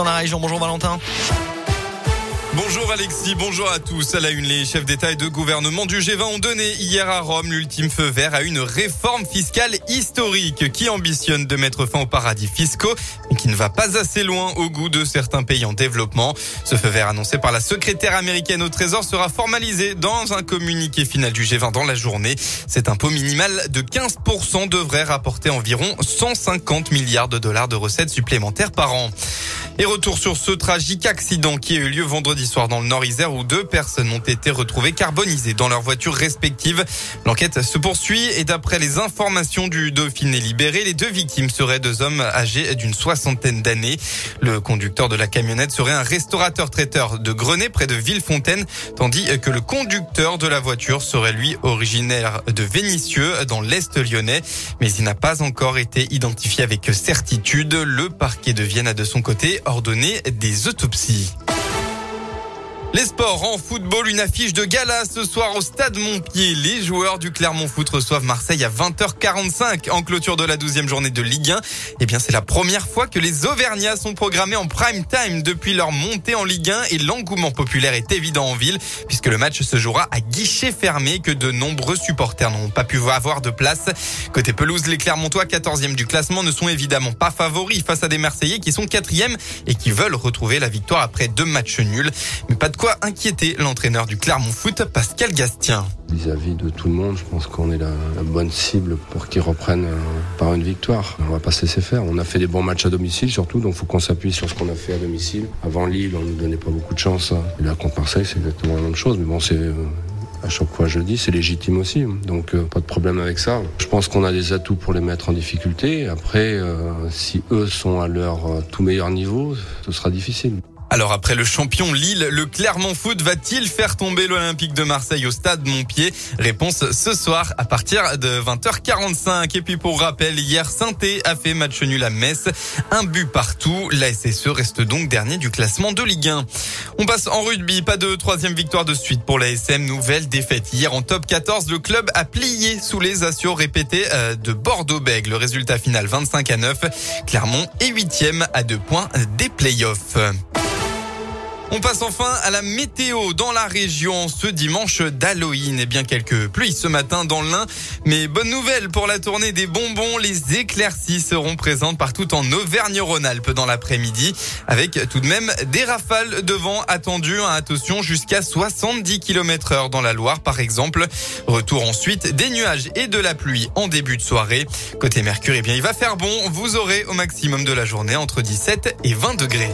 dans la région. Bonjour Valentin. Bonjour Alexis, bonjour à tous. À la une, les chefs d'État et de gouvernement du G20 ont donné hier à Rome l'ultime feu vert à une réforme fiscale historique qui ambitionne de mettre fin aux paradis fiscaux et qui ne va pas assez loin au goût de certains pays en développement. Ce feu vert annoncé par la secrétaire américaine au Trésor sera formalisé dans un communiqué final du G20 dans la journée. Cet impôt minimal de 15% devrait rapporter environ 150 milliards de dollars de recettes supplémentaires par an. Et retour sur ce tragique accident qui a eu lieu vendredi soir dans le Nord-Isère où deux personnes ont été retrouvées carbonisées dans leurs voitures respectives. L'enquête se poursuit et d'après les informations du Dauphiné libéré, les deux victimes seraient deux hommes âgés d'une soixantaine d'années. Le conducteur de la camionnette serait un restaurateur-traiteur de Grenay près de Villefontaine, tandis que le conducteur de la voiture serait lui originaire de Vénissieux dans l'Est lyonnais. Mais il n'a pas encore été identifié avec certitude. Le parquet de Vienne a de son côté ordonner des autopsies. Les sports en football, une affiche de gala ce soir au stade Montpied. Les joueurs du Clermont Foot reçoivent Marseille à 20h45 en clôture de la 12e journée de Ligue 1. Eh bien, c'est la première fois que les Auvergnats sont programmés en prime time depuis leur montée en Ligue 1 et l'engouement populaire est évident en ville puisque le match se jouera à guichet fermé que de nombreux supporters n'ont pas pu avoir de place. Côté pelouse, les Clermontois 14e du classement ne sont évidemment pas favoris face à des Marseillais qui sont 4e et qui veulent retrouver la victoire après deux matchs nuls. Mais pas de quoi inquiéter l'entraîneur du Clermont Foot, Pascal Gastien. Vis-à-vis de tout le monde, je pense qu'on est la, bonne cible pour qu'ils reprennent euh, par une victoire. On va pas se laisser faire. On a fait des bons matchs à domicile surtout, donc il faut qu'on s'appuie sur ce qu'on a fait à domicile. Avant Lille, on ne donnait pas beaucoup de chance. Et là, contre Marseille, c'est exactement la même chose. Mais bon, c'est euh, à chaque fois je le dis, c'est légitime aussi. Donc euh, pas de problème avec ça. Je pense qu'on a des atouts pour les mettre en difficulté. Après, si eux sont à leur tout meilleur niveau, ce sera difficile. Alors après le champion Lille, le Clermont Foot va-t-il faire tomber l'Olympique de Marseille au stade Montpied? Réponse ce soir à partir de 20h45. Et puis pour rappel, hier saint a fait match nul à Metz, un but partout. La SSE reste donc dernier du classement de Ligue 1. On passe en rugby, pas de troisième victoire de suite pour la SM. Nouvelle défaite hier en top 14. Le club a plié sous les assauts répétés euh, de Bordeaux-Bègles. Le résultat final 25 à 9. Clermont est huitième à deux points des playoffs. On passe enfin à la météo dans la région ce dimanche d'Halloween. Et eh bien quelques pluies ce matin dans l'Ain. Mais bonne nouvelle pour la tournée des bonbons. Les éclaircies seront présentes partout en Auvergne-Rhône-Alpes dans l'après-midi. Avec tout de même des rafales de vent attendues. Hein, attention jusqu'à 70 km heure dans la Loire par exemple. Retour ensuite des nuages et de la pluie en début de soirée. Côté Mercure, eh bien il va faire bon. Vous aurez au maximum de la journée entre 17 et 20 degrés.